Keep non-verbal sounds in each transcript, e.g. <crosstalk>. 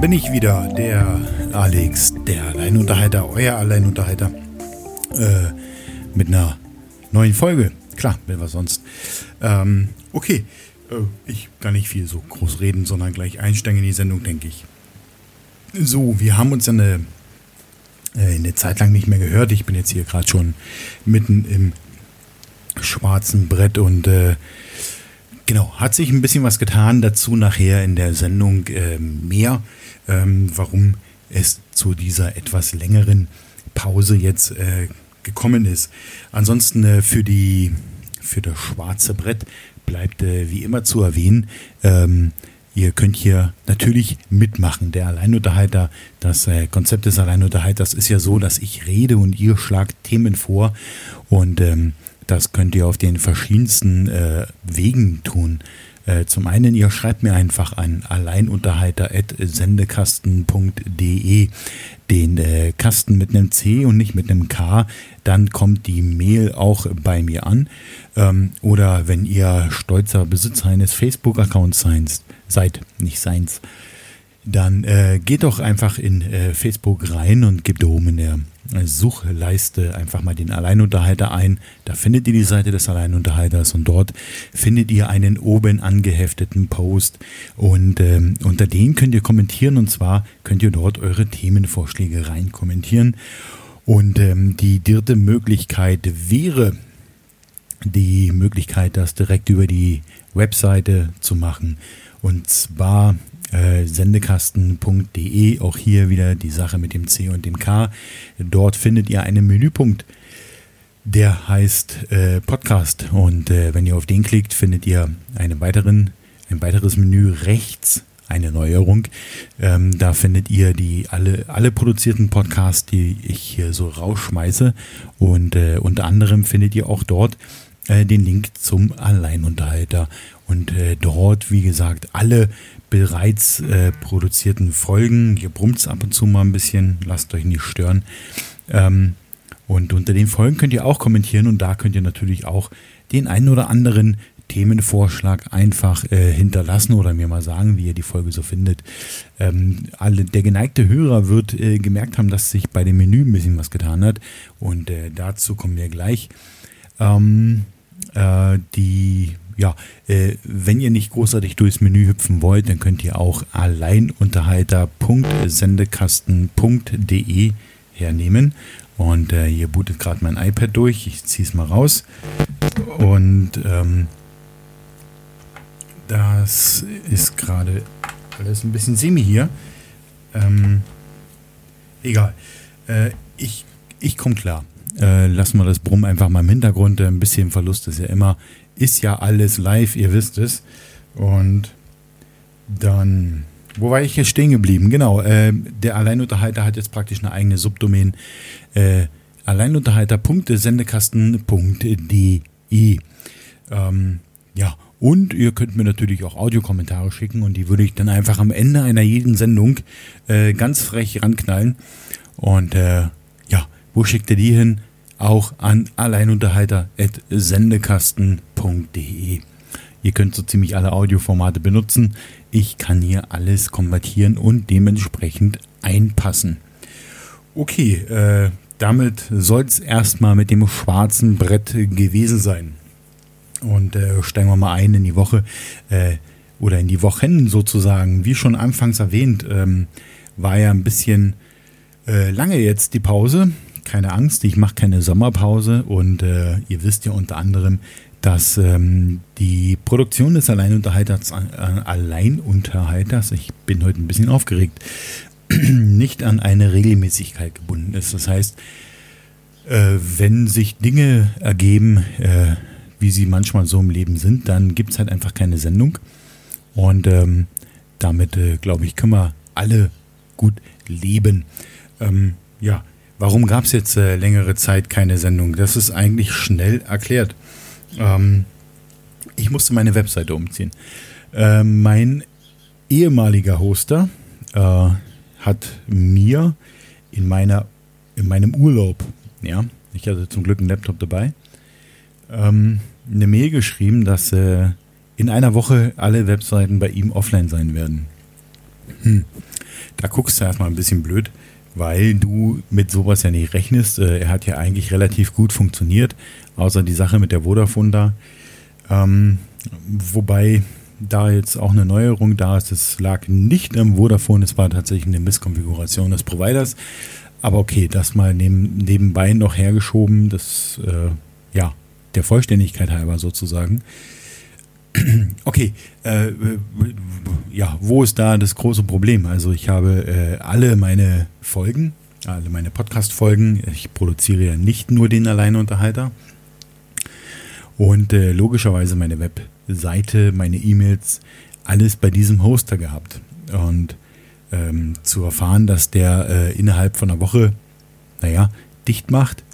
Bin ich wieder, der Alex, der Alleinunterhalter, euer Alleinunterhalter, äh, mit einer neuen Folge. Klar, wer was sonst. Ähm, okay, äh, ich kann nicht viel so groß reden, sondern gleich einsteigen in die Sendung, denke ich. So, wir haben uns eine, äh, eine Zeit lang nicht mehr gehört. Ich bin jetzt hier gerade schon mitten im schwarzen Brett und äh, Genau, hat sich ein bisschen was getan dazu nachher in der Sendung äh, mehr, ähm, warum es zu dieser etwas längeren Pause jetzt äh, gekommen ist. Ansonsten äh, für die für das schwarze Brett bleibt äh, wie immer zu erwähnen. Ähm, Ihr könnt hier natürlich mitmachen. Der Alleinunterhalter, das äh, Konzept des Alleinunterhalters ist ja so, dass ich rede und ihr schlagt Themen vor. Und ähm, das könnt ihr auf den verschiedensten äh, Wegen tun. Äh, zum einen, ihr schreibt mir einfach an alleinunterhalter.sendekasten.de den äh, Kasten mit einem C und nicht mit einem K, dann kommt die Mail auch bei mir an. Ähm, oder wenn ihr stolzer Besitzer eines Facebook-Accounts seid, nicht seins, dann äh, geht doch einfach in äh, Facebook rein und gebt oben in der Suchleiste einfach mal den Alleinunterhalter ein. Da findet ihr die Seite des Alleinunterhalters und dort findet ihr einen oben angehefteten Post und ähm, unter den könnt ihr kommentieren und zwar könnt ihr dort eure Themenvorschläge rein kommentieren. Und ähm, die dritte Möglichkeit wäre die Möglichkeit, das direkt über die Webseite zu machen. Und zwar äh, sendekasten.de. Auch hier wieder die Sache mit dem C und dem K. Dort findet ihr einen Menüpunkt, der heißt äh, Podcast. Und äh, wenn ihr auf den klickt, findet ihr einen weiteren, ein weiteres Menü rechts eine Neuerung. Ähm, da findet ihr die alle, alle produzierten Podcasts, die ich hier so rausschmeiße. Und äh, unter anderem findet ihr auch dort äh, den Link zum Alleinunterhalter. Und äh, dort, wie gesagt, alle bereits äh, produzierten Folgen. Hier brummt es ab und zu mal ein bisschen, lasst euch nicht stören. Ähm, und unter den Folgen könnt ihr auch kommentieren und da könnt ihr natürlich auch den einen oder anderen Themenvorschlag einfach äh, hinterlassen oder mir mal sagen, wie ihr die Folge so findet. Ähm, alle, der geneigte Hörer wird äh, gemerkt haben, dass sich bei dem Menü ein bisschen was getan hat und äh, dazu kommen wir gleich. Ähm, äh, die ja, äh, wenn ihr nicht großartig durchs Menü hüpfen wollt, dann könnt ihr auch alleinunterhalter.sendekasten.de hernehmen. Und äh, hier bootet gerade mein iPad durch. Ich ziehe es mal raus. Und ähm, das ist gerade alles ein bisschen semi hier. Ähm, egal. Äh, ich ich komme klar. Äh, lassen wir das Brumm einfach mal im Hintergrund. Ein bisschen Verlust ist ja immer ist ja alles live, ihr wisst es. Und dann, wo war ich hier stehen geblieben? Genau, äh, der Alleinunterhalter hat jetzt praktisch eine eigene Subdomain. Äh, Alleinunterhalter.sendekasten.de. Ähm, ja, und ihr könnt mir natürlich auch Audiokommentare schicken und die würde ich dann einfach am Ende einer jeden Sendung äh, ganz frech ranknallen. Und äh, ja, wo schickt ihr die hin? Auch an alleinunterhalter.sendekasten.de. Ihr könnt so ziemlich alle Audioformate benutzen. Ich kann hier alles konvertieren und dementsprechend einpassen. Okay, äh, damit soll es erstmal mit dem schwarzen Brett gewesen sein. Und äh, steigen wir mal ein in die Woche äh, oder in die Wochen sozusagen. Wie schon anfangs erwähnt, ähm, war ja ein bisschen äh, lange jetzt die Pause. Keine Angst, ich mache keine Sommerpause und äh, ihr wisst ja unter anderem, dass ähm, die Produktion des Alleinunterhalters, äh, Alleinunterhalters, ich bin heute ein bisschen aufgeregt, <clears throat> nicht an eine Regelmäßigkeit gebunden ist. Das heißt, äh, wenn sich Dinge ergeben, äh, wie sie manchmal so im Leben sind, dann gibt es halt einfach keine Sendung. Und ähm, damit, äh, glaube ich, können wir alle gut leben. Ähm, ja, warum gab es jetzt äh, längere Zeit keine Sendung? Das ist eigentlich schnell erklärt. Ähm, ich musste meine Webseite umziehen. Äh, mein ehemaliger Hoster äh, hat mir in meiner in meinem Urlaub, ja, ich hatte zum Glück einen Laptop dabei, ähm, eine Mail geschrieben, dass äh, in einer Woche alle Webseiten bei ihm offline sein werden. Hm. Da guckst du erstmal ein bisschen blöd, weil du mit sowas ja nicht rechnest. Äh, er hat ja eigentlich relativ gut funktioniert, außer die Sache mit der Vodafone da. Ähm, wobei da jetzt auch eine Neuerung da ist. Es lag nicht am Vodafone, es war tatsächlich eine Misskonfiguration des Providers. Aber okay, das mal neben, nebenbei noch hergeschoben, das, äh, ja, der Vollständigkeit halber sozusagen. <clears throat> Okay, äh, ja, wo ist da das große Problem? Also ich habe äh, alle meine Folgen, alle meine Podcast-Folgen, ich produziere ja nicht nur den Alleinunterhalter und äh, logischerweise meine Webseite, meine E-Mails, alles bei diesem Hoster gehabt. Und ähm, zu erfahren, dass der äh, innerhalb von einer Woche, naja, dicht macht,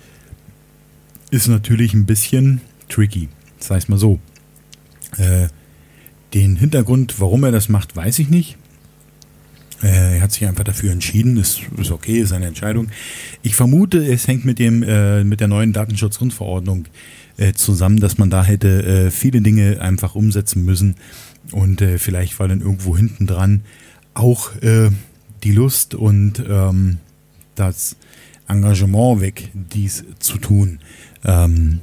ist natürlich ein bisschen tricky. Das heißt mal so. Äh, den Hintergrund, warum er das macht, weiß ich nicht. Äh, er hat sich einfach dafür entschieden, ist, ist okay, ist seine Entscheidung. Ich vermute, es hängt mit dem äh, mit der neuen Datenschutzgrundverordnung äh, zusammen, dass man da hätte äh, viele Dinge einfach umsetzen müssen und äh, vielleicht war dann irgendwo hinten dran auch die Lust und ähm, das Engagement weg, dies zu tun. Ähm,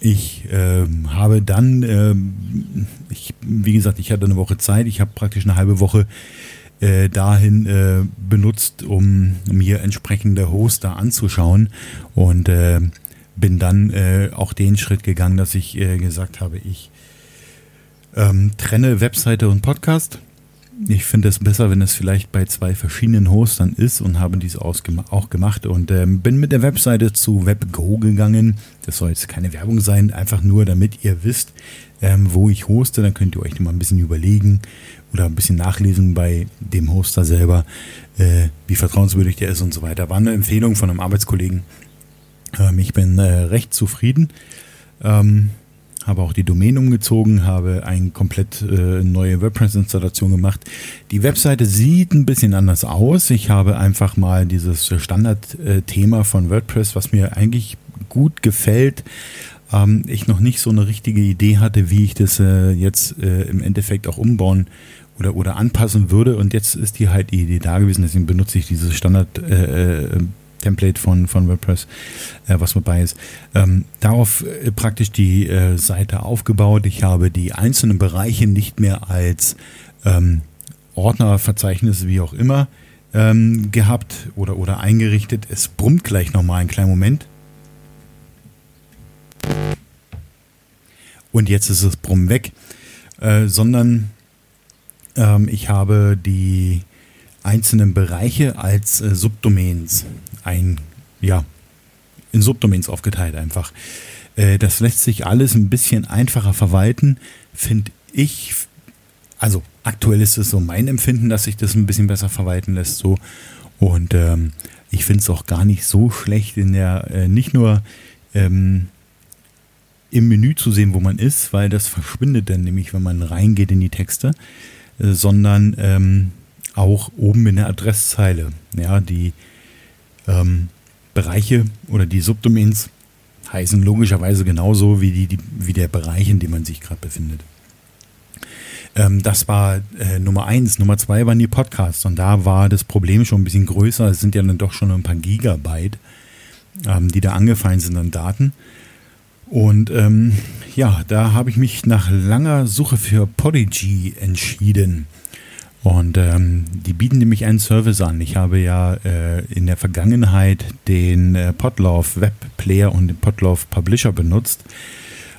ich äh, habe dann, äh, ich, wie gesagt, ich hatte eine Woche Zeit, ich habe praktisch eine halbe Woche äh, dahin äh, benutzt, um mir entsprechende Hoster anzuschauen. Und äh, bin dann äh, auch den Schritt gegangen, dass ich gesagt habe, ich ähm, trenne Webseite und Podcast ich finde es besser, wenn es vielleicht bei zwei verschiedenen Hostern ist und habe dies auch gemacht und ähm, bin mit der Webseite zu WebGo gegangen. Das soll jetzt keine Werbung sein, einfach nur, damit ihr wisst, ähm, wo ich hoste. Dann könnt ihr euch mal ein bisschen überlegen oder ein bisschen nachlesen bei dem Hoster selber, äh, wie vertrauenswürdig der ist und so weiter. War eine Empfehlung von einem Arbeitskollegen. Ähm, ich bin äh, recht zufrieden. Ähm, habe auch die Domain umgezogen, habe eine komplett äh, neue WordPress-Installation gemacht. Die Webseite sieht ein bisschen anders aus. Ich habe einfach mal dieses Standardthema von WordPress, was mir eigentlich gut gefällt, ähm, ich noch nicht so eine richtige Idee hatte, wie ich das äh, jetzt äh, im Endeffekt auch umbauen oder, oder anpassen würde. Und jetzt ist die halt die Idee da gewesen, deswegen benutze ich dieses Standard äh, äh Template von, von WordPress, äh, was dabei ist. Ähm, darauf äh, praktisch die äh, Seite aufgebaut. Ich habe die einzelnen Bereiche nicht mehr als ähm, Ordnerverzeichnis, wie auch immer, ähm, gehabt oder, oder eingerichtet. Es brummt gleich nochmal einen kleinen Moment. Und jetzt ist das Brummen weg, äh, sondern ähm, ich habe die einzelnen Bereiche als äh, Subdomains ein, ja, in Subdomains aufgeteilt einfach. Äh, das lässt sich alles ein bisschen einfacher verwalten, finde ich. Also aktuell ist es so mein Empfinden, dass sich das ein bisschen besser verwalten lässt so. Und ähm, ich finde es auch gar nicht so schlecht, in der äh, nicht nur ähm, im Menü zu sehen, wo man ist, weil das verschwindet dann nämlich, wenn man reingeht in die Texte, äh, sondern ähm, auch oben in der Adresszeile. Ja, die ähm, Bereiche oder die Subdomains heißen logischerweise genauso wie, die, die, wie der Bereich, in dem man sich gerade befindet. Ähm, das war äh, Nummer eins. Nummer zwei waren die Podcasts und da war das Problem schon ein bisschen größer. Es sind ja dann doch schon ein paar Gigabyte, ähm, die da angefallen sind an Daten. Und ähm, ja, da habe ich mich nach langer Suche für Podigy entschieden. Und ähm, die bieten nämlich einen Service an. Ich habe ja äh, in der Vergangenheit den äh, Podlove Web Player und den Podlove Publisher benutzt.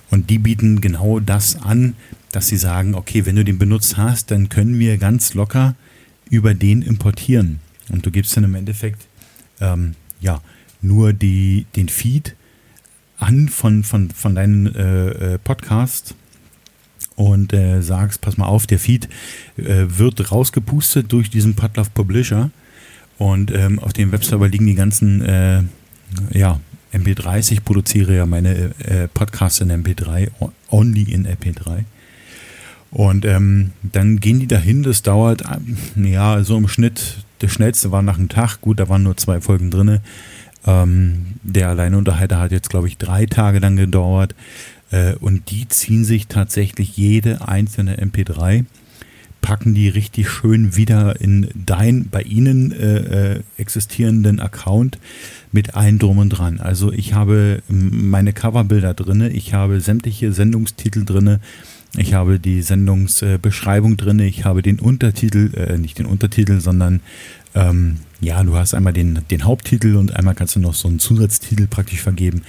Und die bieten genau das an, dass sie sagen, okay, wenn du den benutzt hast, dann können wir ganz locker über den importieren. Und du gibst dann im Endeffekt ähm, ja nur die, den Feed an von, von, von deinen äh, äh Podcast und äh, sagst, pass mal auf, der Feed äh, wird rausgepustet durch diesen Podlove Publisher und ähm, auf dem Webserver liegen die ganzen äh, ja, MP3s. Ich produziere ja meine äh, Podcasts in MP3, only in MP3. Und ähm, dann gehen die dahin, das dauert, ja, so im Schnitt, der schnellste war nach einem Tag, gut, da waren nur zwei Folgen drin. Ähm, der Alleinunterhalter hat jetzt, glaube ich, drei Tage dann gedauert. Äh, und die ziehen sich tatsächlich jede einzelne MP3 packen die richtig schön wieder in dein, bei ihnen äh, äh, existierenden Account mit ein Drum und Dran. Also ich habe meine Coverbilder drinne, ich habe sämtliche Sendungstitel drinne, ich habe die Sendungsbeschreibung drinne, ich habe den Untertitel, äh, nicht den Untertitel, sondern ähm, ja, du hast einmal den, den Haupttitel und einmal kannst du noch so einen Zusatztitel praktisch vergeben.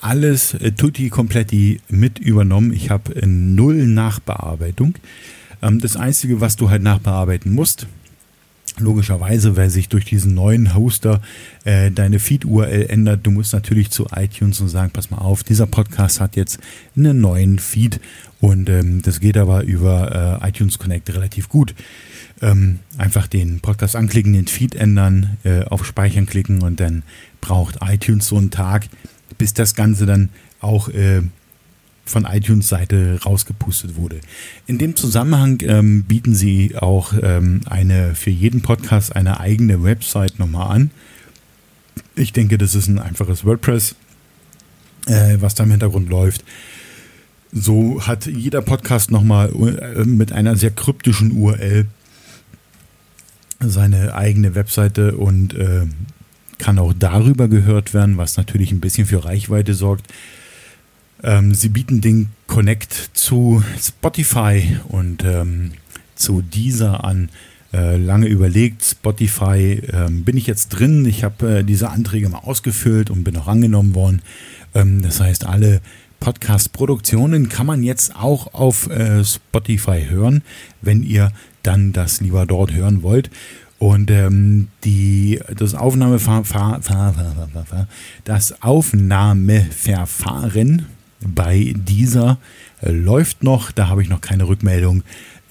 Alles äh, tutti kompletti mit übernommen. Ich habe äh, null Nachbearbeitung. Ähm, das Einzige, was du halt nachbearbeiten musst, logischerweise, weil sich durch diesen neuen Hoster äh, deine Feed-URL ändert, du musst natürlich zu iTunes und sagen, pass mal auf, dieser Podcast hat jetzt einen neuen Feed und ähm, das geht aber über iTunes Connect relativ gut. Ähm, einfach den Podcast anklicken, den Feed ändern, äh, auf Speichern klicken und dann braucht iTunes so einen Tag, bis das Ganze dann auch äh, von iTunes Seite rausgepustet wurde. In dem Zusammenhang ähm, bieten sie auch ähm, eine für jeden Podcast eine eigene Website nochmal an. Ich denke, das ist ein einfaches WordPress, äh, was da im Hintergrund läuft. So hat jeder Podcast nochmal äh, mit einer sehr kryptischen URL seine eigene Webseite und äh, kann auch darüber gehört werden, was natürlich ein bisschen für Reichweite sorgt. Ähm, sie bieten den Connect zu Spotify und ähm, zu dieser an. Äh, lange überlegt, Spotify ähm, bin ich jetzt drin. Ich habe äh, diese Anträge mal ausgefüllt und bin auch angenommen worden. Ähm, das heißt, alle Podcast-Produktionen kann man jetzt auch auf äh, Spotify hören, wenn ihr dann das lieber dort hören wollt. Und ähm, die, das, Aufnahmeverfahren, das Aufnahmeverfahren bei dieser äh, läuft noch, da habe ich noch keine Rückmeldung.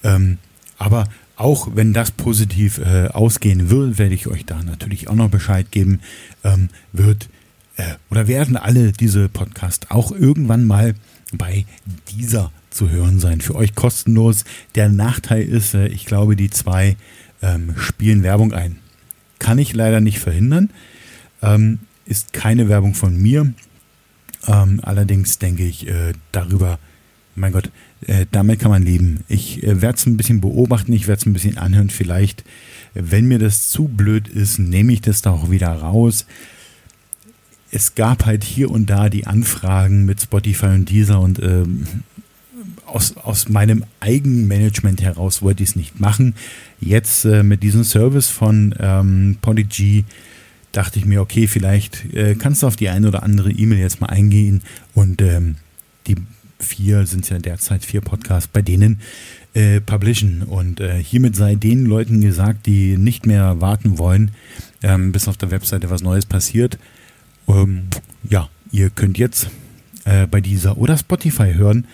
Ähm, aber auch wenn das positiv äh, ausgehen wird, werde ich euch da natürlich auch noch Bescheid geben. Ähm, wird äh, oder werden alle diese Podcasts auch irgendwann mal bei dieser zu hören sein. Für euch kostenlos. Der Nachteil ist, äh, ich glaube, die zwei ähm, spielen Werbung ein. Kann ich leider nicht verhindern. Ähm, ist keine Werbung von mir. Ähm, allerdings denke ich äh, darüber, mein Gott, äh, damit kann man leben. Ich äh, werde es ein bisschen beobachten, ich werde es ein bisschen anhören. Vielleicht, wenn mir das zu blöd ist, nehme ich das da auch wieder raus. Es gab halt hier und da die Anfragen mit Spotify und dieser und ähm, aus, aus meinem Eigenmanagement heraus wollte ich es nicht machen. Jetzt äh, mit diesem Service von ähm, Podigy dachte ich mir, okay, vielleicht äh, kannst du auf die eine oder andere E-Mail jetzt mal eingehen und ähm, die vier sind ja derzeit vier Podcasts, bei denen äh, publishen. Und äh, hiermit sei den Leuten gesagt, die nicht mehr warten wollen, ähm, bis auf der Webseite was Neues passiert. Ähm, ja, ihr könnt jetzt äh, bei dieser oder Spotify hören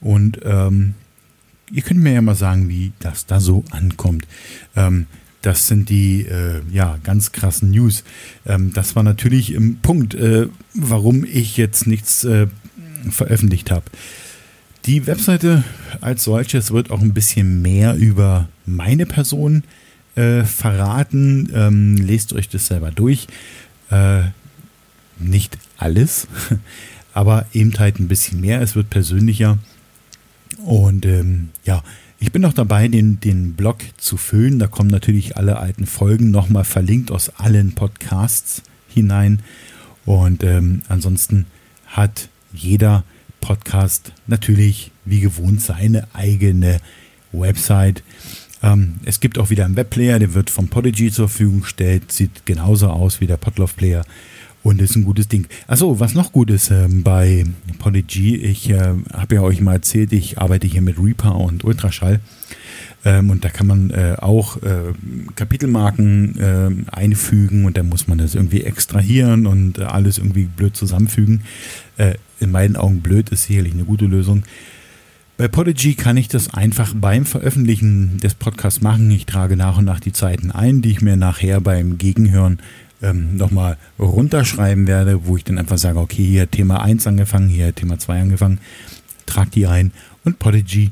und ähm, ihr könnt mir ja mal sagen, wie das da so ankommt. Ähm, das sind die äh, ja, ganz krassen News. Ähm, das war natürlich im Punkt, äh, warum ich jetzt nichts äh, veröffentlicht habe. Die Webseite als solches wird auch ein bisschen mehr über meine Person äh, verraten. Ähm, lest euch das selber durch. Äh, nicht alles, <laughs> aber eben halt ein bisschen mehr. Es wird persönlicher. Und ähm, ja, ich bin noch dabei, den, den Blog zu füllen. Da kommen natürlich alle alten Folgen nochmal verlinkt aus allen Podcasts hinein. Und ähm, ansonsten hat jeder Podcast natürlich wie gewohnt seine eigene Website. Ähm, es gibt auch wieder einen Webplayer, der wird vom Podigy zur Verfügung gestellt, sieht genauso aus wie der Podlove Player und ist ein gutes Ding. Achso, was noch gut ist ähm, bei Podigy, ich äh, habe ja euch mal erzählt, ich arbeite hier mit Reaper und Ultraschall. Ähm, und da kann man äh, auch äh, Kapitelmarken äh, einfügen und dann muss man das irgendwie extrahieren und äh, alles irgendwie blöd zusammenfügen. Äh, in meinen Augen blöd ist sicherlich eine gute Lösung. Bei Podigy kann ich das einfach beim Veröffentlichen des Podcasts machen. Ich trage nach und nach die Zeiten ein, die ich mir nachher beim Gegenhören ähm, nochmal runterschreiben werde, wo ich dann einfach sage, okay, hier Thema 1 angefangen, hier Thema 2 angefangen, trag die ein und Podigy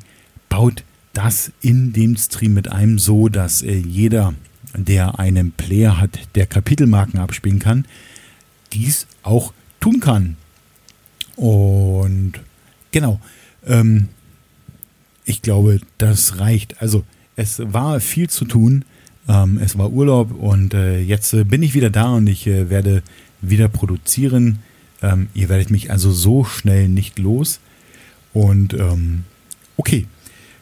baut das in dem Stream mit einem so, dass äh, jeder, der einen Player hat, der Kapitelmarken abspielen kann, dies auch tun kann. Und genau, ähm, ich glaube, das reicht. Also es war viel zu tun. Ähm, es war Urlaub und äh, jetzt äh, bin ich wieder da und ich äh, werde wieder produzieren. Ähm, ihr werdet mich also so schnell nicht los. Und ähm, okay,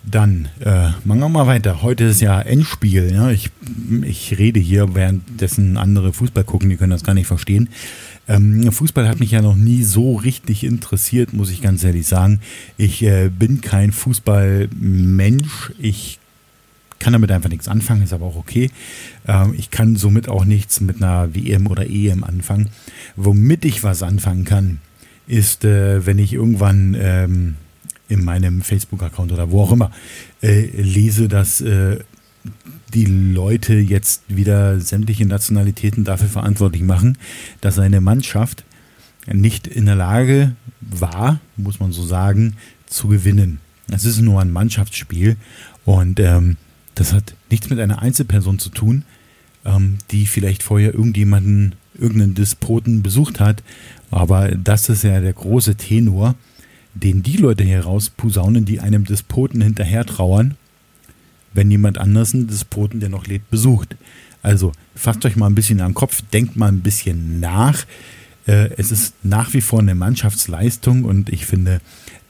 dann äh, machen wir mal weiter. Heute ist ja Endspiel. Ja? Ich, ich rede hier, währenddessen andere Fußball gucken, die können das gar nicht verstehen. Ähm, Fußball hat mich ja noch nie so richtig interessiert, muss ich ganz ehrlich sagen. Ich äh, bin kein Fußballmensch. Ich kann damit einfach nichts anfangen, ist aber auch okay. Ähm, ich kann somit auch nichts mit einer WM oder EM anfangen. Womit ich was anfangen kann, ist, äh, wenn ich irgendwann ähm, in meinem Facebook-Account oder wo auch immer äh, lese, dass äh, die Leute jetzt wieder sämtliche Nationalitäten dafür verantwortlich machen, dass eine Mannschaft nicht in der Lage war, muss man so sagen, zu gewinnen. Es ist nur ein Mannschaftsspiel und ähm, das hat nichts mit einer Einzelperson zu tun, ähm, die vielleicht vorher irgendjemanden, irgendeinen Despoten besucht hat. Aber das ist ja der große Tenor, den die Leute hier rausposaunen, die einem Despoten hinterher trauern, wenn jemand anders einen Despoten, der noch lebt, besucht. Also fasst euch mal ein bisschen am Kopf, denkt mal ein bisschen nach. Äh, es ist nach wie vor eine Mannschaftsleistung und ich finde,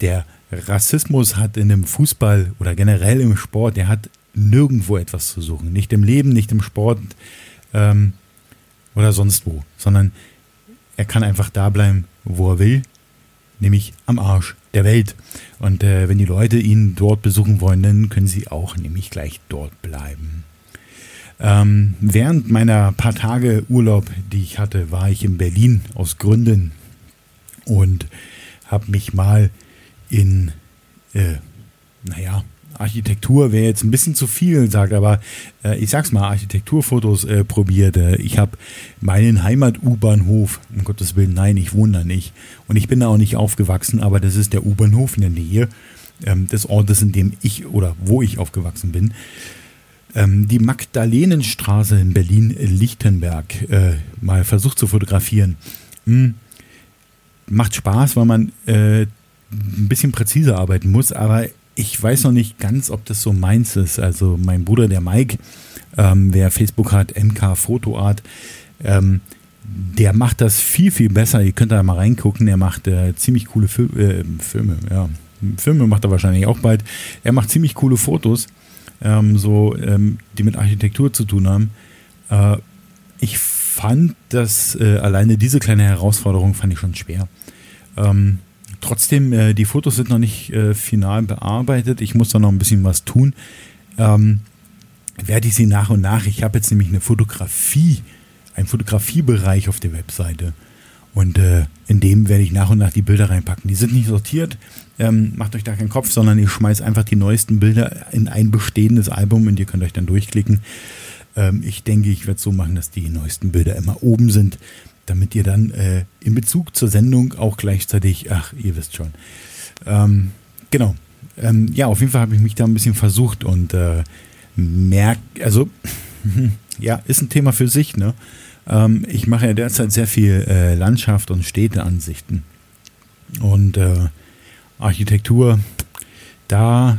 der Rassismus hat in dem Fußball oder generell im Sport, der hat nirgendwo etwas zu suchen. Nicht im Leben, nicht im Sport ähm, oder sonst wo, sondern er kann einfach da bleiben, wo er will, nämlich am Arsch der Welt. Und äh, wenn die Leute ihn dort besuchen wollen, dann können sie auch nämlich gleich dort bleiben. Ähm, während meiner paar Tage Urlaub, die ich hatte, war ich in Berlin aus Gründen und habe mich mal in, äh, naja, Architektur wäre jetzt ein bisschen zu viel, sagt, aber äh, ich sag's mal, Architekturfotos äh, probiert. Äh, ich habe meinen Heimat-U-Bahnhof, um Gottes Willen, nein, ich wohne da nicht. Und ich bin da auch nicht aufgewachsen, aber das ist der U-Bahnhof in der Nähe ähm, des Ortes, in dem ich oder wo ich aufgewachsen bin. Ähm, die Magdalenenstraße in Berlin-Lichtenberg äh, mal versucht zu fotografieren. Hm, macht Spaß, weil man äh, ein bisschen präziser arbeiten muss, aber ich weiß noch nicht ganz, ob das so meins ist. Also mein Bruder, der Mike, ähm, wer Facebook hat, MK Fotoart, ähm, der macht das viel, viel besser. Ihr könnt da mal reingucken. Er macht äh, ziemlich coole Fil äh, Filme, ja. Filme macht er wahrscheinlich auch bald. Er macht ziemlich coole Fotos, ähm, so, ähm, die mit Architektur zu tun haben. Äh, ich fand das, äh, alleine diese kleine Herausforderung fand ich schon schwer. Ähm, Trotzdem, äh, die Fotos sind noch nicht äh, final bearbeitet. Ich muss da noch ein bisschen was tun. Ähm, werde ich sie nach und nach. Ich habe jetzt nämlich eine Fotografie, einen Fotografiebereich auf der Webseite. Und äh, in dem werde ich nach und nach die Bilder reinpacken. Die sind nicht sortiert. Ähm, macht euch da keinen Kopf, sondern ich schmeiße einfach die neuesten Bilder in ein bestehendes Album und ihr könnt euch dann durchklicken. Ähm, ich denke, ich werde es so machen, dass die neuesten Bilder immer oben sind damit ihr dann äh, in Bezug zur Sendung auch gleichzeitig, ach, ihr wisst schon. Ähm, genau. Ähm, ja, auf jeden Fall habe ich mich da ein bisschen versucht und äh, merkt, also, <laughs> ja, ist ein Thema für sich, ne? Ähm, ich mache ja derzeit sehr viel äh, Landschaft und Städteansichten. Und äh, Architektur, da,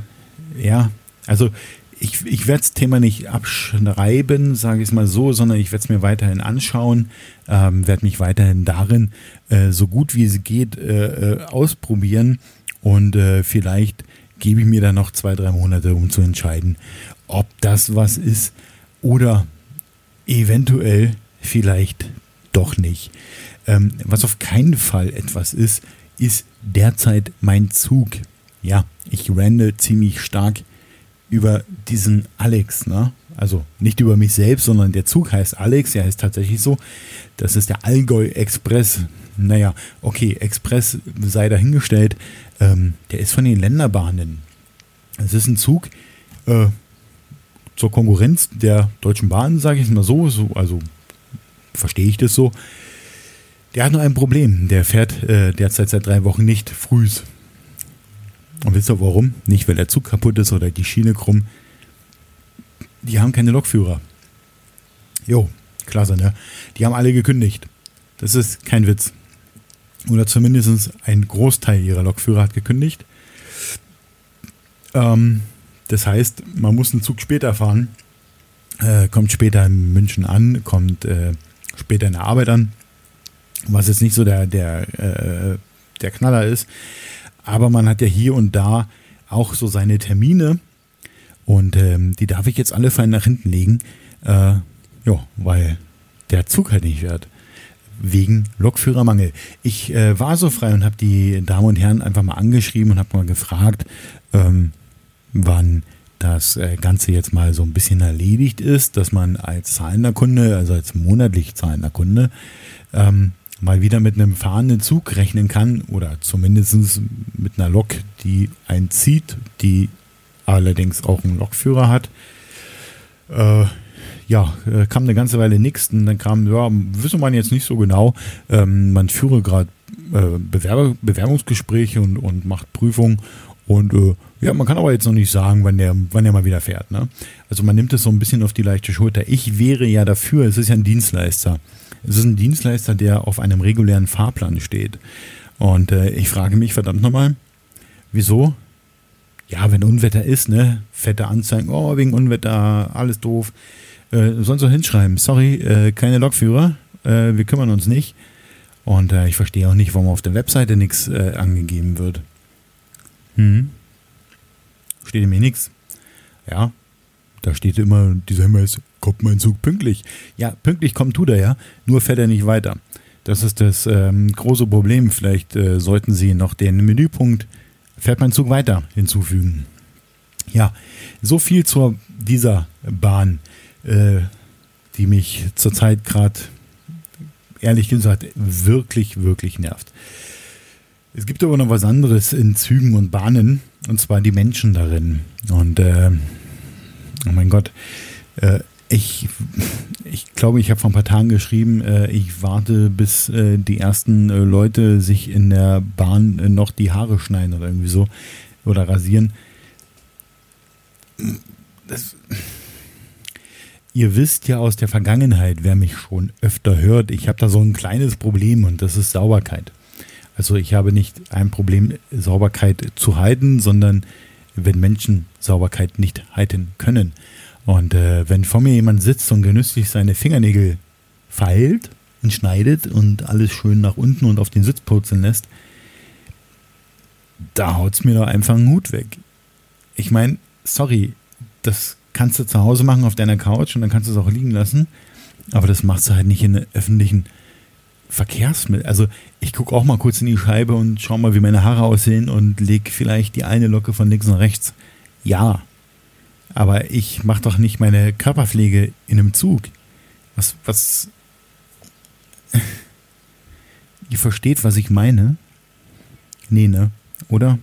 ja, also ich, ich werde das Thema nicht abschreiben, sage ich es mal so, sondern ich werde es mir weiterhin anschauen, ähm, werde mich weiterhin darin äh, so gut wie es geht äh, äh, ausprobieren und äh, vielleicht gebe ich mir dann noch zwei, drei Monate, um zu entscheiden, ob das was ist oder eventuell vielleicht doch nicht. Ähm, was auf keinen Fall etwas ist, ist derzeit mein Zug. Ja, ich rende ziemlich stark über diesen Alex, ne? Also nicht über mich selbst, sondern der Zug heißt Alex, er heißt tatsächlich so. Das ist der Allgäu Express. Naja, okay, Express sei dahingestellt. Ähm, der ist von den Länderbahnen. Es ist ein Zug äh, zur Konkurrenz der Deutschen Bahn, sage ich mal so, so. Also verstehe ich das so. Der hat nur ein Problem. Der fährt äh, derzeit seit drei Wochen nicht frühs. Und wisst ihr warum? Nicht, weil der Zug kaputt ist oder die Schiene krumm. Die haben keine Lokführer. Jo, klasse, ne? Die haben alle gekündigt. Das ist kein Witz. Oder zumindest ein Großteil ihrer Lokführer hat gekündigt. Ähm, Das heißt, man muss einen Zug später fahren, äh, kommt später in München an, kommt äh, später in der Arbeit an, was jetzt nicht so der, der, äh, der Knaller ist. Aber man hat ja hier und da auch so seine Termine und ähm, die darf ich jetzt alle fein nach hinten legen, äh, ja, weil der Zug halt nicht fährt. Wegen Lokführermangel. Ich äh, war so frei und habe die Damen und Herren einfach mal angeschrieben und habe mal gefragt, ähm, wann das äh, Ganze jetzt mal so ein bisschen erledigt ist, dass man als zahlender Kunde, also als monatlich zahlender Kunde, ähm, mal wieder mit einem fahrenden Zug rechnen kann oder zumindest mit einer Lok, die einen zieht, die allerdings auch einen Lokführer hat. Äh, ja, äh, kam eine ganze Weile nichts und dann kam, ja, wissen wir jetzt nicht so genau. Ähm, man führe gerade äh, Bewerber, Bewerbungsgespräche und, und macht Prüfungen und äh, ja, man kann aber jetzt noch nicht sagen, wann der, wann der mal wieder fährt. Ne? Also man nimmt es so ein bisschen auf die leichte Schulter. Ich wäre ja dafür, es ist ja ein Dienstleister. Es ist ein Dienstleister, der auf einem regulären Fahrplan steht. Und äh, ich frage mich verdammt nochmal, wieso? Ja, wenn Unwetter ist, ne? Fette Anzeigen, oh, wegen Unwetter, alles doof. Äh, sollen sie hinschreiben, sorry, äh, keine Lokführer, äh, wir kümmern uns nicht. Und äh, ich verstehe auch nicht, warum auf der Webseite nichts äh, angegeben wird. Hm. Steht mir nichts. Ja, da steht immer dieser Hinweis, kommt mein Zug pünktlich. Ja, pünktlich kommt tut er ja, nur fährt er nicht weiter. Das ist das ähm, große Problem. Vielleicht äh, sollten Sie noch den Menüpunkt fährt mein Zug weiter hinzufügen. Ja, so viel zu dieser Bahn, äh, die mich zurzeit gerade ehrlich gesagt wirklich, wirklich nervt. Es gibt aber noch was anderes in Zügen und Bahnen, und zwar die Menschen darin. Und äh, oh mein Gott, äh, ich, ich glaube, ich habe vor ein paar Tagen geschrieben, äh, ich warte, bis äh, die ersten äh, Leute sich in der Bahn äh, noch die Haare schneiden oder irgendwie so oder rasieren. Das, ihr wisst ja aus der Vergangenheit, wer mich schon öfter hört, ich habe da so ein kleines Problem und das ist Sauberkeit. Also ich habe nicht ein Problem, Sauberkeit zu halten, sondern wenn Menschen Sauberkeit nicht halten können. Und äh, wenn vor mir jemand sitzt und genüsslich seine Fingernägel feilt und schneidet und alles schön nach unten und auf den Sitz purzeln lässt, da haut es mir doch einfach einen Hut weg. Ich meine, sorry, das kannst du zu Hause machen auf deiner Couch und dann kannst du es auch liegen lassen, aber das machst du halt nicht in öffentlichen Verkehrsmittel. Also ich gucke auch mal kurz in die Scheibe und schau mal, wie meine Haare aussehen und leg vielleicht die eine Locke von links nach rechts. Ja, aber ich mache doch nicht meine Körperpflege in einem Zug. Was, was. <laughs> Ihr versteht, was ich meine? Nee, ne? Oder?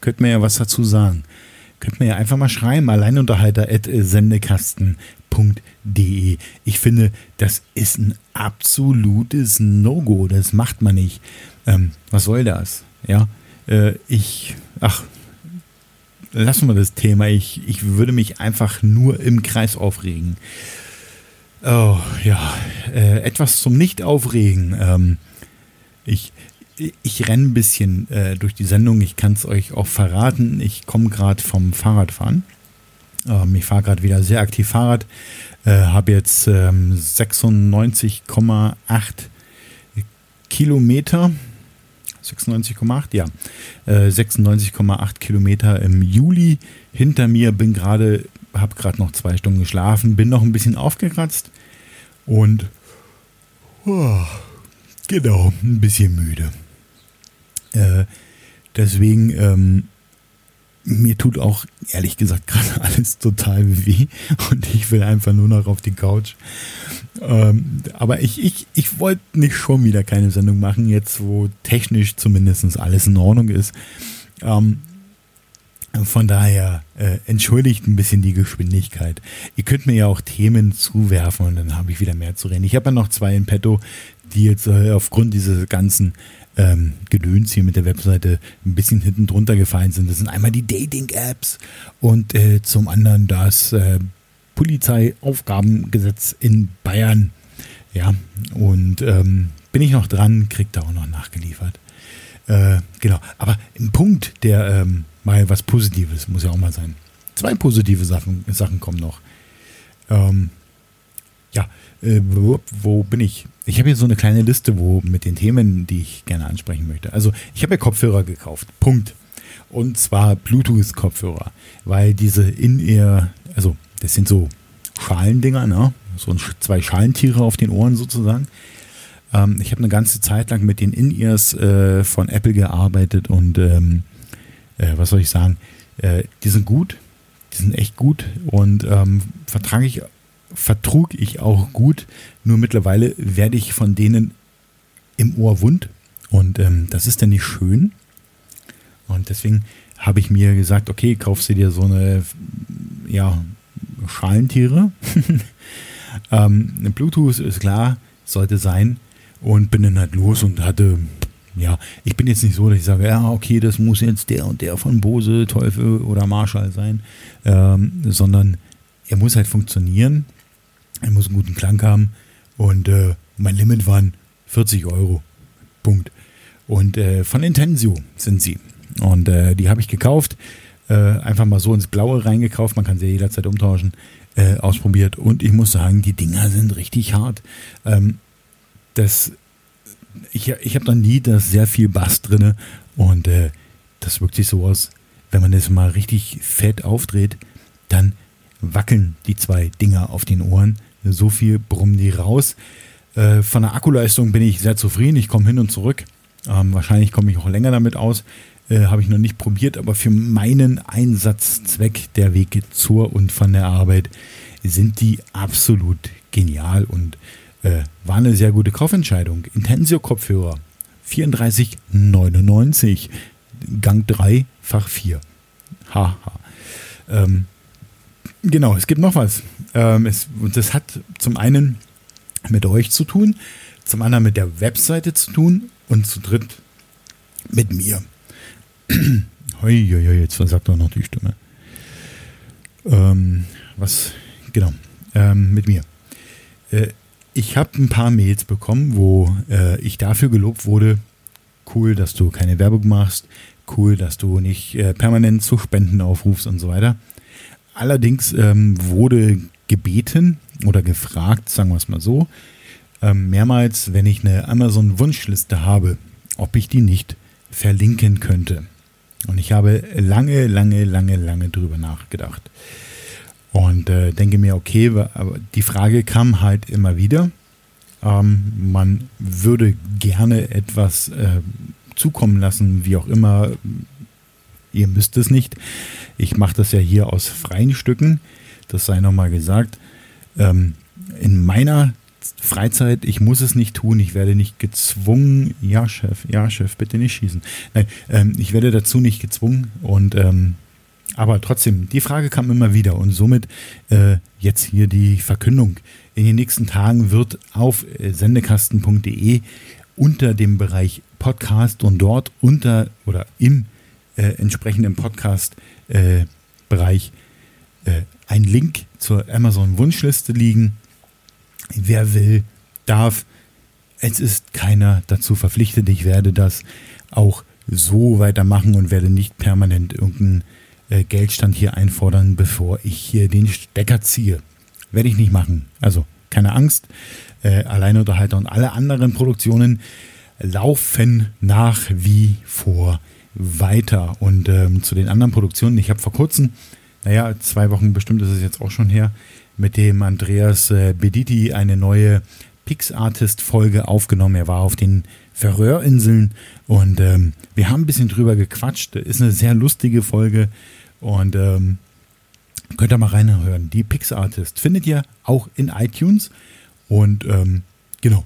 Könnt mir ja was dazu sagen. Könnt mir ja einfach mal schreiben, alleinunterhalter.sendekasten.de. Ich finde, das ist ein absolutes No-Go. Das macht man nicht. Ähm, was soll das? Ja, äh, ich, ach, lassen wir das Thema. Ich, ich würde mich einfach nur im Kreis aufregen. Oh, ja, äh, etwas zum Nicht-Aufregen. Ähm, ich, ich renne ein bisschen äh, durch die Sendung. Ich kann es euch auch verraten. Ich komme gerade vom Fahrradfahren. Ähm, ich fahre gerade wieder sehr aktiv Fahrrad. Äh, Habe jetzt ähm, 96,8 Kilometer 96,8, ja. Äh, 96,8 Kilometer im Juli hinter mir. Bin gerade, habe gerade noch zwei Stunden geschlafen, bin noch ein bisschen aufgekratzt und oh, genau, ein bisschen müde. Äh, deswegen ähm, mir tut auch ehrlich gesagt gerade <laughs> alles total weh und ich will einfach nur noch auf die Couch. Ähm, aber ich, ich, ich wollte nicht schon wieder keine Sendung machen, jetzt wo technisch zumindest alles in Ordnung ist. Ähm, von daher äh, entschuldigt ein bisschen die Geschwindigkeit. Ihr könnt mir ja auch Themen zuwerfen und dann habe ich wieder mehr zu reden. Ich habe ja noch zwei in petto, die jetzt äh, aufgrund dieses ganzen ähm, Gedöns hier mit der Webseite ein bisschen hinten drunter gefallen sind. Das sind einmal die Dating-Apps und äh, zum anderen das äh, Polizeiaufgabengesetz in Bayern. Ja, und ähm, bin ich noch dran, kriegt da auch noch nachgeliefert. Äh, genau, aber ein Punkt, der ähm, mal was Positives muss ja auch mal sein. zwei positive Sachen, Sachen kommen noch. Ähm, ja, äh, wo, wo, bin ich? Ich habe hier so eine kleine Liste, wo mit den Themen, die ich gerne ansprechen möchte. Also ich habe ja Kopfhörer gekauft. Punkt. Und zwar Bluetooth-Kopfhörer, weil diese In-Ear, also das sind so Schalendinger, ne? So zwei Schalentiere auf den Ohren sozusagen. Ähm, ich habe eine ganze Zeit lang mit den In-Ears äh, von Apple gearbeitet und ähm, äh, was soll ich sagen? Äh, die sind gut, die sind echt gut und ähm, vertrage ich, vertrug ich auch gut. Nur mittlerweile werde ich von denen im Ohr wund und ähm, das ist dann nicht schön. Und deswegen habe ich mir gesagt, okay, kaufst du dir so eine, ja, Schalentiere. <laughs> ähm, Bluetooth ist klar, sollte sein. Und bin dann halt los und hatte, ja, ich bin jetzt nicht so, dass ich sage, ja, okay, das muss jetzt der und der von Bose, Teufel oder Marshall sein, ähm, sondern er muss halt funktionieren. Er muss einen guten Klang haben. Und äh, mein Limit waren 40 Euro. Punkt. Und äh, von Intensio sind sie. Und äh, die habe ich gekauft, äh, einfach mal so ins Blaue reingekauft, man kann sie jederzeit umtauschen, äh, ausprobiert und ich muss sagen, die Dinger sind richtig hart. Ähm, das, ich ich habe da nie das sehr viel Bass drin und äh, das wirkt sich so aus, wenn man das mal richtig fett aufdreht, dann wackeln die zwei Dinger auf den Ohren. So viel brummen die raus. Äh, von der Akkuleistung bin ich sehr zufrieden. Ich komme hin und zurück. Ähm, wahrscheinlich komme ich auch länger damit aus. Äh, Habe ich noch nicht probiert, aber für meinen Einsatzzweck der Wege zur und von der Arbeit sind die absolut genial und äh, war eine sehr gute Kaufentscheidung. Intensio Kopfhörer 34,99 Gang 3 Fach 4. Haha. Ähm, genau, es gibt noch was. Ähm, es, und das hat zum einen mit euch zu tun, zum anderen mit der Webseite zu tun und zu dritt mit mir. <clears throat> Hoi, hoi, jetzt versagt doch noch die Stimme. Ähm, was, genau, ähm, mit mir. Äh, ich habe ein paar Mails bekommen, wo äh, ich dafür gelobt wurde, cool, dass du keine Werbung machst, cool, dass du nicht äh, permanent zu Spenden aufrufst und so weiter. Allerdings ähm, wurde gebeten oder gefragt, sagen wir es mal so, ähm, mehrmals, wenn ich eine Amazon-Wunschliste habe, ob ich die nicht verlinken könnte. Und ich habe lange, lange, lange, lange drüber nachgedacht. Und äh, denke mir, okay, aber die Frage kam halt immer wieder. Ähm, man würde gerne etwas äh, zukommen lassen, wie auch immer. Ihr müsst es nicht. Ich mache das ja hier aus freien Stücken. Das sei nochmal gesagt. Ähm, in meiner Freizeit, ich muss es nicht tun, ich werde nicht gezwungen, ja Chef, ja Chef, bitte nicht schießen. Nein, ähm, ich werde dazu nicht gezwungen und ähm, aber trotzdem, die Frage kam immer wieder und somit äh, jetzt hier die Verkündung. In den nächsten Tagen wird auf äh, sendekasten.de unter dem Bereich Podcast und dort unter oder im äh, entsprechenden Podcast-Bereich äh, äh, ein Link zur Amazon Wunschliste liegen Wer will, darf. Es ist keiner dazu verpflichtet. Ich werde das auch so weitermachen und werde nicht permanent irgendeinen äh, Geldstand hier einfordern, bevor ich hier den Stecker ziehe. Werde ich nicht machen. Also keine Angst. Äh, Alleinunterhalter und alle anderen Produktionen laufen nach wie vor weiter. Und ähm, zu den anderen Produktionen, ich habe vor kurzem, naja, zwei Wochen bestimmt ist es jetzt auch schon her, mit dem Andreas äh, Bediti eine neue Pix-Artist-Folge aufgenommen. Er war auf den Färöerinseln und ähm, wir haben ein bisschen drüber gequatscht. Ist eine sehr lustige Folge und ähm, könnt ihr mal reinhören. Die Pix-Artist findet ihr auch in iTunes und ähm, genau,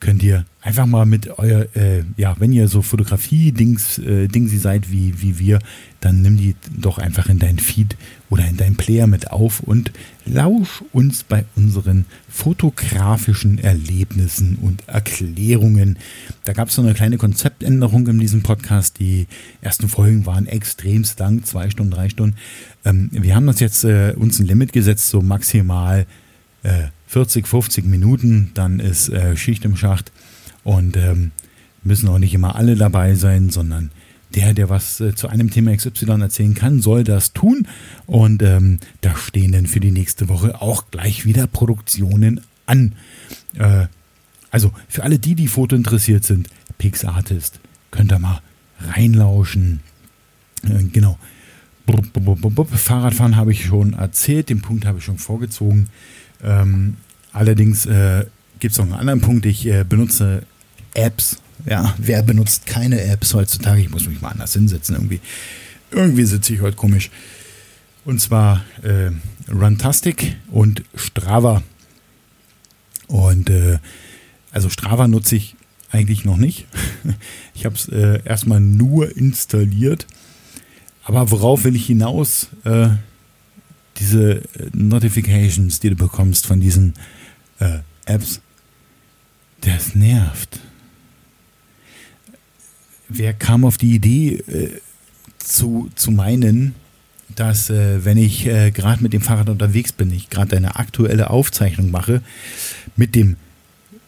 könnt ihr einfach mal mit euer, äh, ja, wenn ihr so Fotografie-Dings, äh, Dingsi seid wie, wie wir, dann nimm die doch einfach in dein Feed oder in dein Player mit auf und lausch uns bei unseren fotografischen Erlebnissen und Erklärungen. Da gab es so eine kleine Konzeptänderung in diesem Podcast. Die ersten Folgen waren extremst lang, zwei Stunden, drei Stunden. Ähm, wir haben uns jetzt äh, uns ein Limit gesetzt, so maximal 40, äh, 50 Minuten, dann ist äh, Schicht im Schacht. Und ähm, müssen auch nicht immer alle dabei sein, sondern der, der was äh, zu einem Thema XY erzählen kann, soll das tun. Und ähm, da stehen dann für die nächste Woche auch gleich wieder Produktionen an. Äh, also für alle die, die Foto interessiert sind, PixArtist, könnt ihr mal reinlauschen. Äh, genau. Fahrradfahren habe ich schon erzählt, den Punkt habe ich schon vorgezogen. Ähm, allerdings äh, gibt es noch einen anderen Punkt. Ich äh, benutze Apps. Ja, wer benutzt keine Apps heutzutage? Ich muss mich mal anders hinsetzen irgendwie. Irgendwie sitze ich heute komisch. Und zwar äh, Runtastic und Strava. Und äh, also Strava nutze ich eigentlich noch nicht. <laughs> Ich habe es äh, erstmal nur installiert. Aber worauf will ich hinaus? Äh, diese äh, Notifications, die du bekommst von diesen äh, Apps, das nervt. Wer kam auf die Idee äh, zu, zu meinen, dass äh, wenn ich äh, gerade mit dem Fahrrad unterwegs bin, ich gerade eine aktuelle Aufzeichnung mache mit dem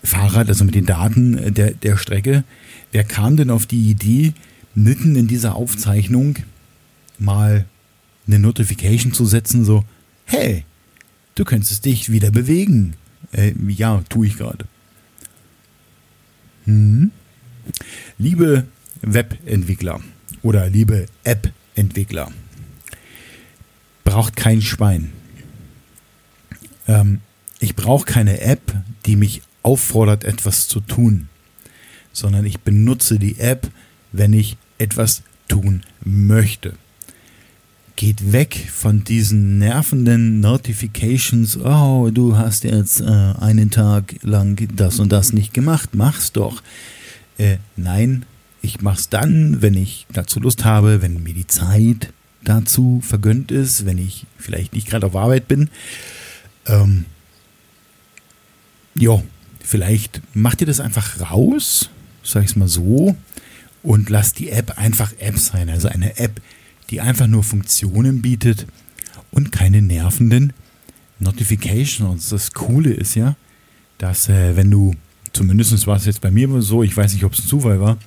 Fahrrad, also mit den Daten äh, der, der Strecke, wer kam denn auf die Idee, mitten in dieser Aufzeichnung mal eine Notification zu setzen, so, hey, du könntest dich wieder bewegen. Äh, ja, tue ich gerade. Hm. Liebe Webentwickler oder liebe App-Entwickler, braucht kein Schwein. Ähm, ich brauche keine App, die mich auffordert, etwas zu tun, sondern ich benutze die App, wenn ich etwas tun möchte geht weg von diesen nervenden Notifications. Oh, du hast jetzt äh, einen Tag lang das und das nicht gemacht. Mach's doch. Äh, nein, ich mach's dann, wenn ich dazu Lust habe, wenn mir die Zeit dazu vergönnt ist, wenn ich vielleicht nicht gerade auf Arbeit bin. Ähm, ja, vielleicht macht ihr das einfach raus, sag ich's mal so, und lasst die App einfach App sein. Also eine App, die einfach nur Funktionen bietet und keine nervenden Notifications. Das Coole ist ja, dass äh, wenn du, zumindest war es jetzt bei mir so, ich weiß nicht, ob es ein Zufall war,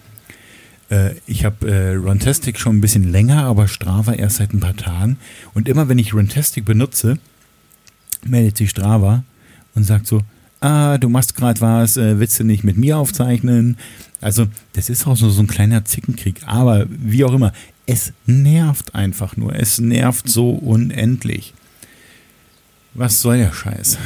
äh, ich habe äh, Runtastic schon ein bisschen länger, aber Strava erst seit ein paar Tagen. Und immer wenn ich Runtastic benutze, meldet sich Strava und sagt so, ah, du machst gerade was, äh, willst du nicht mit mir aufzeichnen? Also das ist auch so, so ein kleiner Zickenkrieg. Aber wie auch immer, es nervt einfach nur. Es nervt so unendlich. Was soll der Scheiß?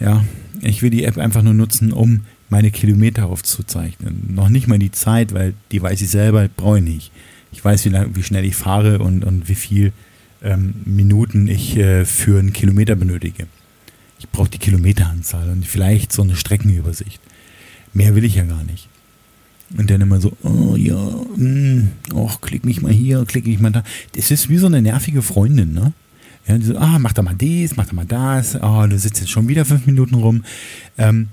Ja, ich will die App einfach nur nutzen, um meine Kilometer aufzuzeichnen. Noch nicht mal die Zeit, weil die weiß ich selber, brauche ich nicht. Ich weiß, wie, lang, wie schnell ich fahre und, und wie viel ähm, Minuten ich äh, für einen Kilometer benötige. Ich brauche die Kilometeranzahl und vielleicht so eine Streckenübersicht. Mehr will ich ja gar nicht. Und dann immer so, oh ja, mh, oh, klick mich mal hier, klick mich mal da. Das ist wie so eine nervige Freundin, ne? Ja, die so, ah, mach da mal dies, mach da mal das, oh, du sitzt jetzt schon wieder fünf Minuten rum. Ähm,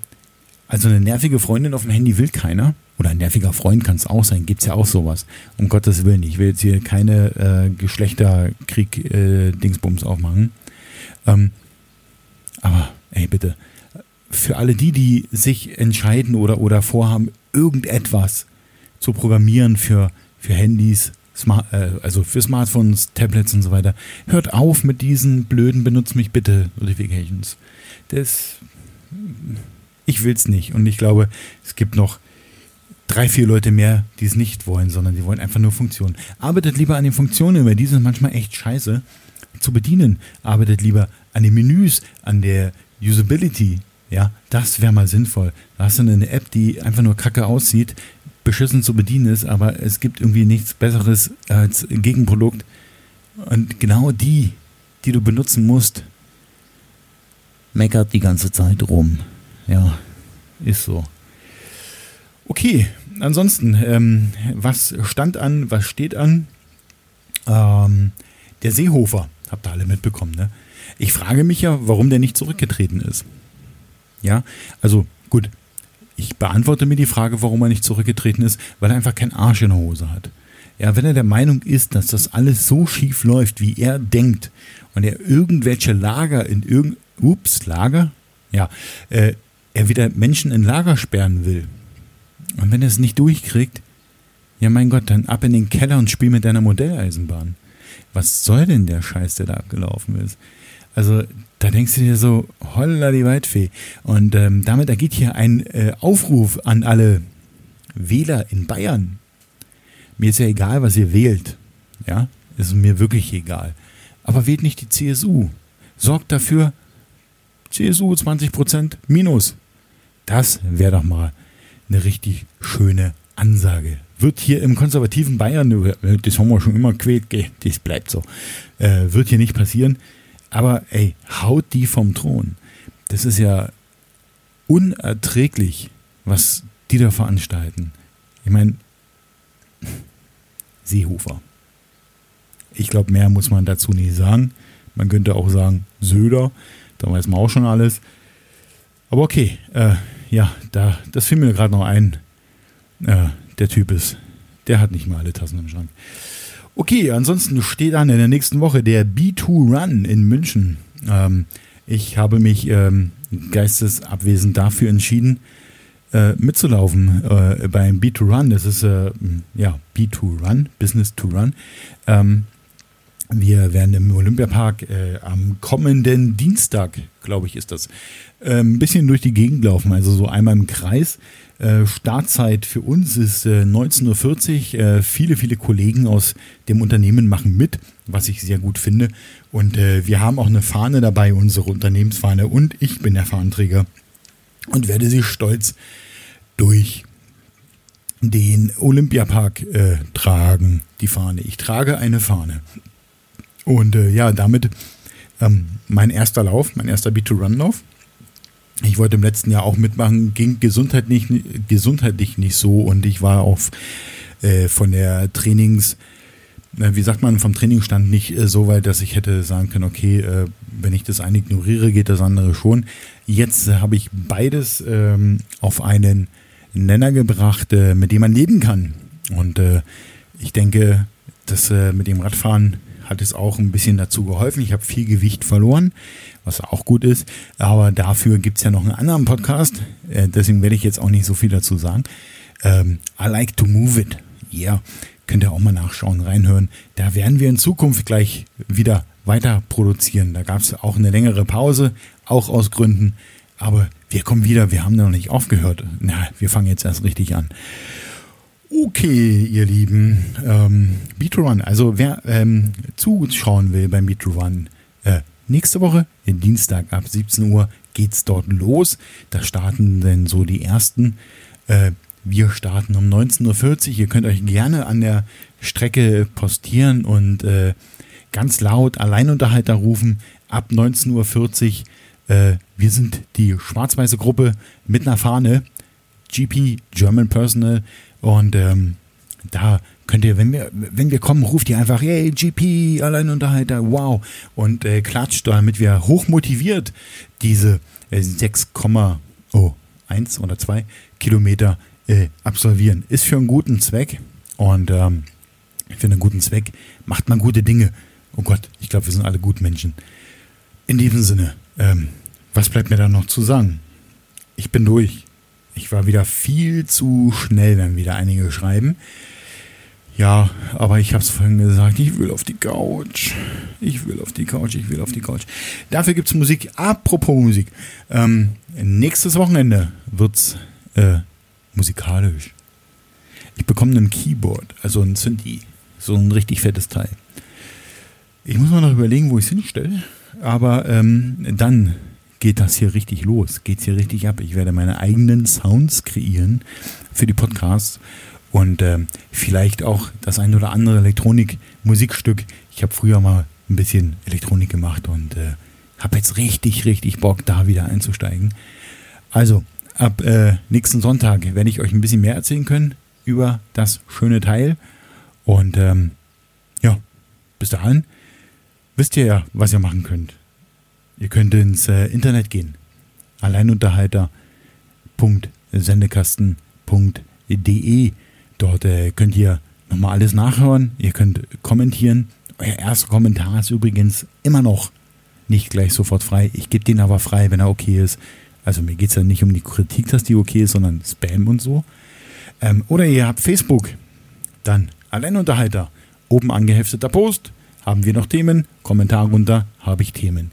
also eine nervige Freundin auf dem Handy will keiner. Oder ein nerviger Freund kann es auch sein, gibt es ja auch sowas. Um Gottes Willen, ich will jetzt hier keine äh, Geschlechterkrieg-Dingsbums äh, aufmachen. Ähm, aber, ey, bitte, für alle die, die sich entscheiden oder, oder vorhaben, irgendetwas zu programmieren für, für Handys, Smart, äh, also für Smartphones, Tablets und so weiter. Hört auf mit diesen blöden Benutzt mich bitte Notifications. Das, ich will es nicht. Und ich glaube, es gibt noch drei, vier Leute mehr, die es nicht wollen, sondern die wollen einfach nur Funktionen. Arbeitet lieber an den Funktionen, weil die sind manchmal echt scheiße zu bedienen. Arbeitet lieber an den Menüs, an der Usability, ja, das wäre mal sinnvoll. Da hast du eine App, die einfach nur kacke aussieht, beschissen zu bedienen ist, aber es gibt irgendwie nichts Besseres als Gegenprodukt. Und genau die, die du benutzen musst, meckert die ganze Zeit rum. Ja, ist so. Okay, ansonsten, ähm, was stand an, was steht an? Ähm, der Seehofer, habt ihr alle mitbekommen, ne? Ich frage mich ja, warum der nicht zurückgetreten ist. Ja, also gut, ich beantworte mir die Frage, warum er nicht zurückgetreten ist, weil er einfach keinen Arsch in der Hose hat. Ja, wenn er der Meinung ist, dass das alles so schief läuft, wie er denkt, und er irgendwelche Lager in irgend, ups, Lager? Ja, äh, er wieder Menschen in Lager sperren will. Und wenn er es nicht durchkriegt, Ja, mein Gott, dann ab in den Keller und spiel mit deiner Modelleisenbahn. Was soll denn der Scheiß, der da abgelaufen ist? Also, da denkst du dir so, holla die Waldfee. Und ähm, damit ergeht hier ein äh, Aufruf an alle Wähler in Bayern. Mir ist ja egal, was ihr wählt. Ja, ist mir wirklich egal. Aber wählt nicht die CSU. Sorgt dafür, CSU 20% minus. Das wäre doch mal eine richtig schöne Ansage. Wird hier im konservativen Bayern, äh, das haben wir schon immer quält, das bleibt so, äh, wird hier nicht passieren. Aber ey, haut die vom Thron. Das ist ja unerträglich, was die da veranstalten. Ich meine, Seehofer. Ich glaube, mehr muss man dazu nicht sagen. Man könnte auch sagen, Söder, da weiß man auch schon alles. Aber okay, äh, ja, da, das fiel mir gerade noch ein. Äh, der Typ ist, der hat nicht mal alle Tassen im Schrank. Okay, ansonsten steht an in der nächsten Woche der B2 Run in München. Ähm, ich habe mich ähm, geistesabwesend dafür entschieden, äh, mitzulaufen äh, beim B2 Run. Das ist äh, ja B2 Run, Business to Run. Ähm, wir werden im Olympiapark äh, am kommenden Dienstag, glaube ich, ist das, äh, ein bisschen durch die Gegend laufen, also so einmal im Kreis. Äh, Startzeit für uns ist äh, 19.40 Uhr. Äh, viele, viele Kollegen aus dem Unternehmen machen mit, was ich sehr gut finde. Und äh, wir haben auch eine Fahne dabei, unsere Unternehmensfahne. Und ich bin der Fahnenträger und werde sie stolz durch den Olympiapark äh, tragen, die Fahne. Ich trage eine Fahne. Und äh, ja, damit ähm, mein erster Lauf, mein erster B2-Run-Lauf. Ich wollte im letzten Jahr auch mitmachen, ging gesundheitlich, gesundheitlich nicht so und ich war auch äh, von der Trainings, äh, wie sagt man, vom Trainingsstand nicht äh, so weit, dass ich hätte sagen können, okay, äh, wenn ich das eine ignoriere, geht das andere schon. Jetzt habe ich beides ähm, auf einen Nenner gebracht, äh, mit dem man leben kann. Und ich denke, dass mit dem Radfahren hat es auch ein bisschen dazu geholfen. Ich habe viel Gewicht verloren, was auch gut ist. Aber dafür gibt es ja noch einen anderen Podcast. Äh, deswegen werde ich jetzt auch nicht so viel dazu sagen. Ähm, I like to move it. Ja, yeah. könnt ihr auch mal nachschauen, reinhören. Da werden wir in Zukunft gleich wieder weiter produzieren. Da gab es auch eine längere Pause, auch aus Gründen. Aber wir kommen wieder, wir haben noch nicht aufgehört. Na, wir fangen jetzt erst richtig an. Okay, ihr Lieben, ähm, Beat2Run, also wer ähm, zuschauen will beim Beat2Run, äh, nächste Woche, den Dienstag ab 17 Uhr, geht's dort los. Da starten dann so die ersten. Äh, wir starten um 19.40 Uhr. Ihr könnt euch gerne an der Strecke postieren und äh, ganz laut Alleinunterhalter rufen. Ab 19.40 Uhr. Äh, wir sind die schwarz-weiße Gruppe mit einer Fahne. GP, German Personal. Und ähm, da könnt ihr, wenn wir, wenn wir kommen, ruft ihr einfach, hey, GP, Alleinunterhalter, wow. Und äh, klatscht, damit wir hochmotiviert diese äh, 6, oh, 1 oder 2 Kilometer äh, absolvieren. Ist für einen guten Zweck. Und ähm, für einen guten Zweck macht man gute Dinge. Oh Gott, ich glaube, wir sind alle gut Menschen. In diesem Sinne, ähm, was bleibt mir da noch zu sagen? Ich bin durch. Ich war wieder viel zu schnell, wenn wieder einige schreiben. Ja, aber ich habe es vorhin gesagt, ich will auf die Couch. Ich will auf die Couch, ich will auf die Couch. Dafür gibt es Musik. Apropos Musik. Ähm, nächstes Wochenende wird es äh, musikalisch. Ich bekomme ein Keyboard, also ein Synthi. So ein richtig fettes Teil. Ich muss mal noch überlegen, wo ich es hinstelle. Aber ähm, dann geht das hier richtig los, geht es hier richtig ab. Ich werde meine eigenen Sounds kreieren für die Podcasts und äh, vielleicht auch das ein oder andere Elektronik-Musikstück. Ich habe früher mal ein bisschen Elektronik gemacht und äh, habe jetzt richtig, richtig Bock, da wieder einzusteigen. Also, ab äh, nächsten Sonntag werde ich euch ein bisschen mehr erzählen können über das schöne Teil. Und ähm, ja, bis dahin wisst ihr ja, was ihr machen könnt. Ihr könnt ins äh, Internet gehen. Alleinunterhalter.sendekasten.de. Dort äh, könnt ihr nochmal alles nachhören. Ihr könnt kommentieren. Euer erster Kommentar ist übrigens immer noch nicht gleich sofort frei. Ich gebe den aber frei, wenn er okay ist. Also mir geht es ja nicht um die Kritik, dass die okay ist, sondern Spam und so. Ähm, oder ihr habt Facebook. dann Alleinunterhalter. Oben angehefteter Post. Haben wir noch Themen? Kommentar runter. Habe ich Themen.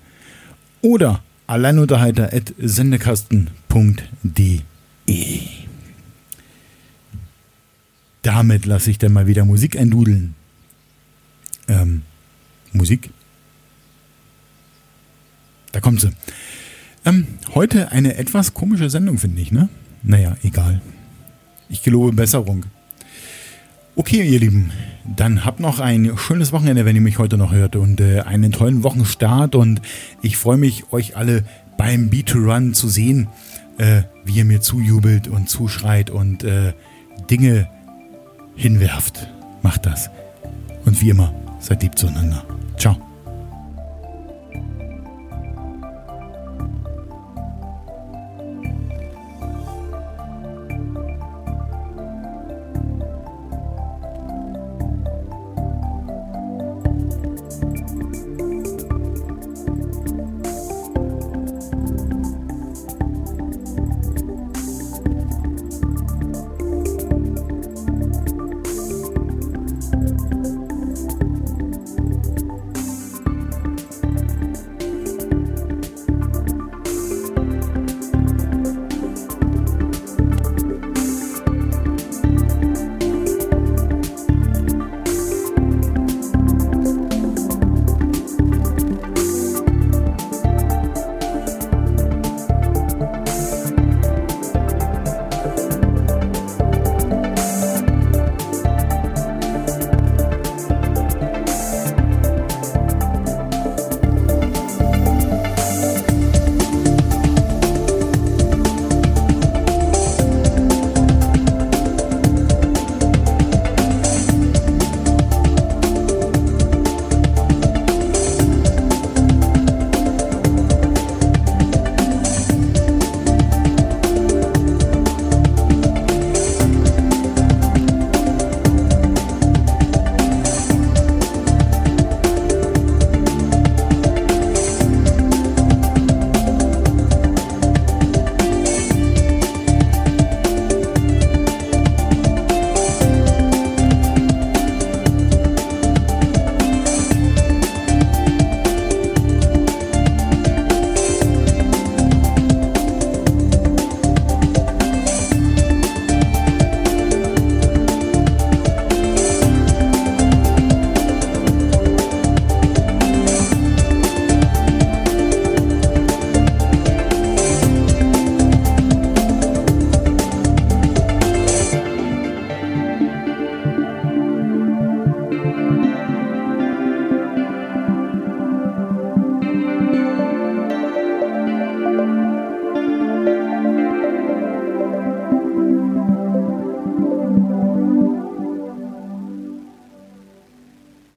Oder alleinunterhalter.sendekasten.de. Damit lasse ich dann mal wieder Musik eindudeln. Ähm, Musik? Da kommt sie. Ähm, heute eine etwas komische Sendung, finde ich, ne? Naja, egal. Ich gelobe Besserung. Okay, ihr Lieben, dann habt noch ein schönes Wochenende, wenn ihr mich heute noch hört und äh, einen tollen Wochenstart und ich freue mich, euch alle beim Beat-to-Run zu sehen, äh, wie ihr mir zujubelt und zuschreit und äh, Dinge hinwerft. Macht das. Und wie immer, seid lieb zueinander. Ciao.